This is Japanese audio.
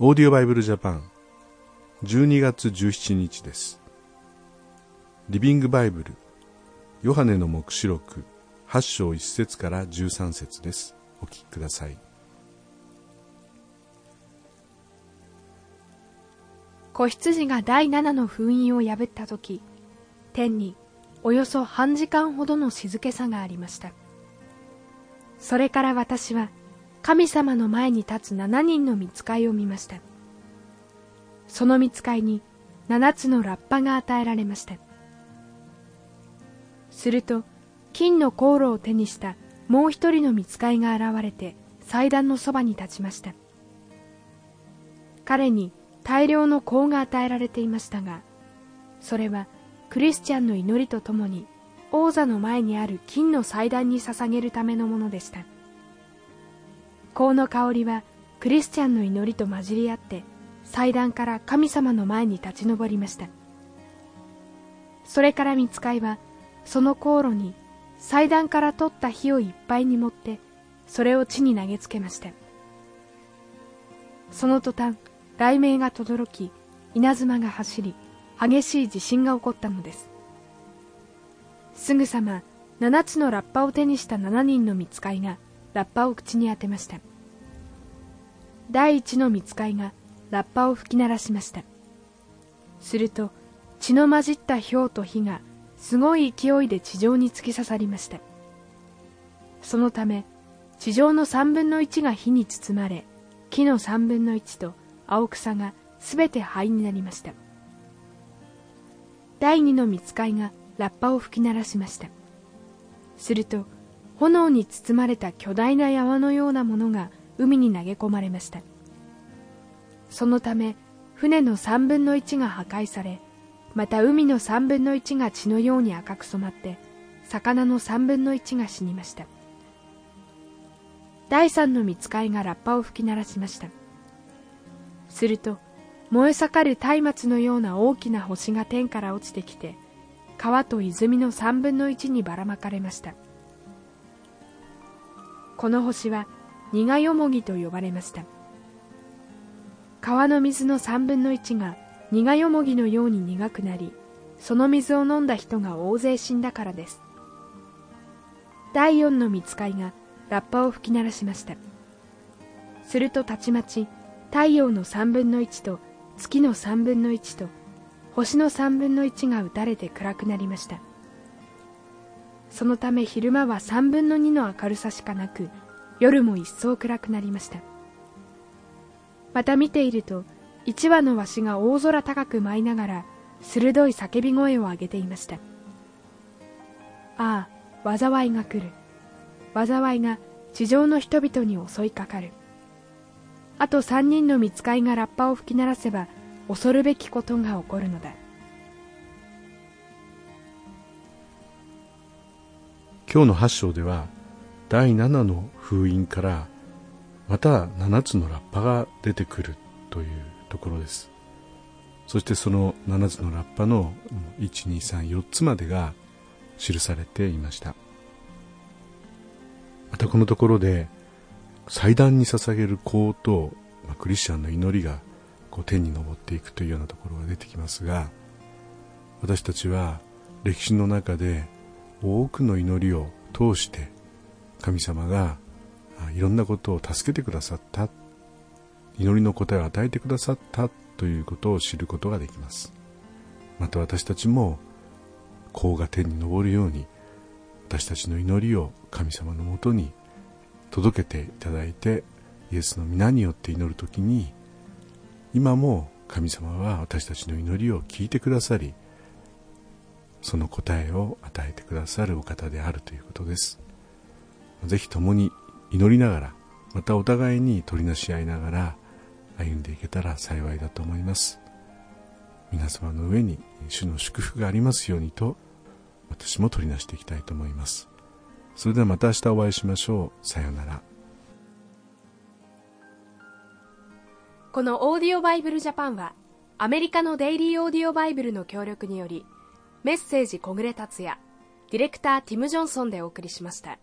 オーディオバイブルジャパン12月17日です。リビングバイブルヨハネの黙示録8章1節から13節です。お聞きください。子羊が第七の封印を破った時天におよそ半時間ほどの静けさがありました。それから私は神様の前に立つ七人の見つかいを見ました。その見つかいに七つのラッパが与えられました。すると金の航路を手にしたもう一人の見つかいが現れて祭壇のそばに立ちました。彼に大量の香が与えられていましたがそれはクリスチャンの祈りとともに王座の前にある金の祭壇に捧げるためのものでした。香の香りはクリスチャンの祈りと混じり合って祭壇から神様の前に立ち上りました。それから見つかいはその香炉に祭壇から取った火をいっぱいに持ってそれを地に投げつけました。その途端雷鳴が轟き稲妻が走り激しい地震が起こったのです。すぐさま七つのラッパを手にした七人の見つかいがラッパを口に当てました。第一の見つかいがラッパを吹き鳴らしました。すると血の混じった氷と火がすごい勢いで地上に突き刺さりました。そのため地上の三分の一が火に包まれ木の三分の一と青草がすべて灰になりました。第二の見つかいがラッパを吹き鳴らしました。すると炎に包まれた巨大な山のようなものが海に投げ込まれました。そのため船の3分の1が破壊されまた海の3分の1が血のように赤く染まって魚の3分の1が死にました。第三の見つかいがラッパを吹き鳴らしました。すると燃え盛る松明のような大きな星が天から落ちてきて川と泉の3分の1にばらまかれました。この星は苦よもぎと呼ばれました。川の水の3分の1が苦よもぎのように苦くなりその水を飲んだ人が大勢死んだからです。第四の見つかいがラッパを吹き鳴らしました。するとたちまち太陽の3分の1と月の3分の1と星の3分の1が打たれて暗くなりました。そのため昼間は3分の2の明るさしかなく夜も一層暗くなりました。また見ていると一羽のわしが大空高く舞いながら鋭い叫び声を上げていました。ああ災いが来る。災いが地上の人々に襲いかかる。あと三人の見つかいがラッパを吹き鳴らせば恐るべきことが起こるのだ。今日の8章では第7の封印からまた7つのラッパが出てくるというところです。そしてその7つのラッパの1234つまでが記されていました。またこのところで祭壇に捧げる香と、ま、クリスチャンの祈りがこう天に昇っていくというようなところが出てきますが私たちは歴史の中で多くの祈りを通して神様がいろんなことを助けてくださった。祈りの答えを与えてくださった。ということを知ることができます。また私たちも甲が天に昇るように私たちの祈りを神様のもとに届けていただいてイエスの皆によって祈る時に今も神様は私たちの祈りを聞いてくださりその答えを与えてくださるお方であるということですぜひ共に祈りながらまたお互いに取りなし合いながら歩んでいけたら幸いだと思います皆様の上に主の祝福がありますようにと私も取りなしていきたいと思いますそれではまた明日お会いしましょう。さようなら。このオーディオバイブルジャパンはアメリカのデイリーオーディオバイブルの協力によりメッセージ小暮達也ディレクターティム・ジョンソンでお送りしました。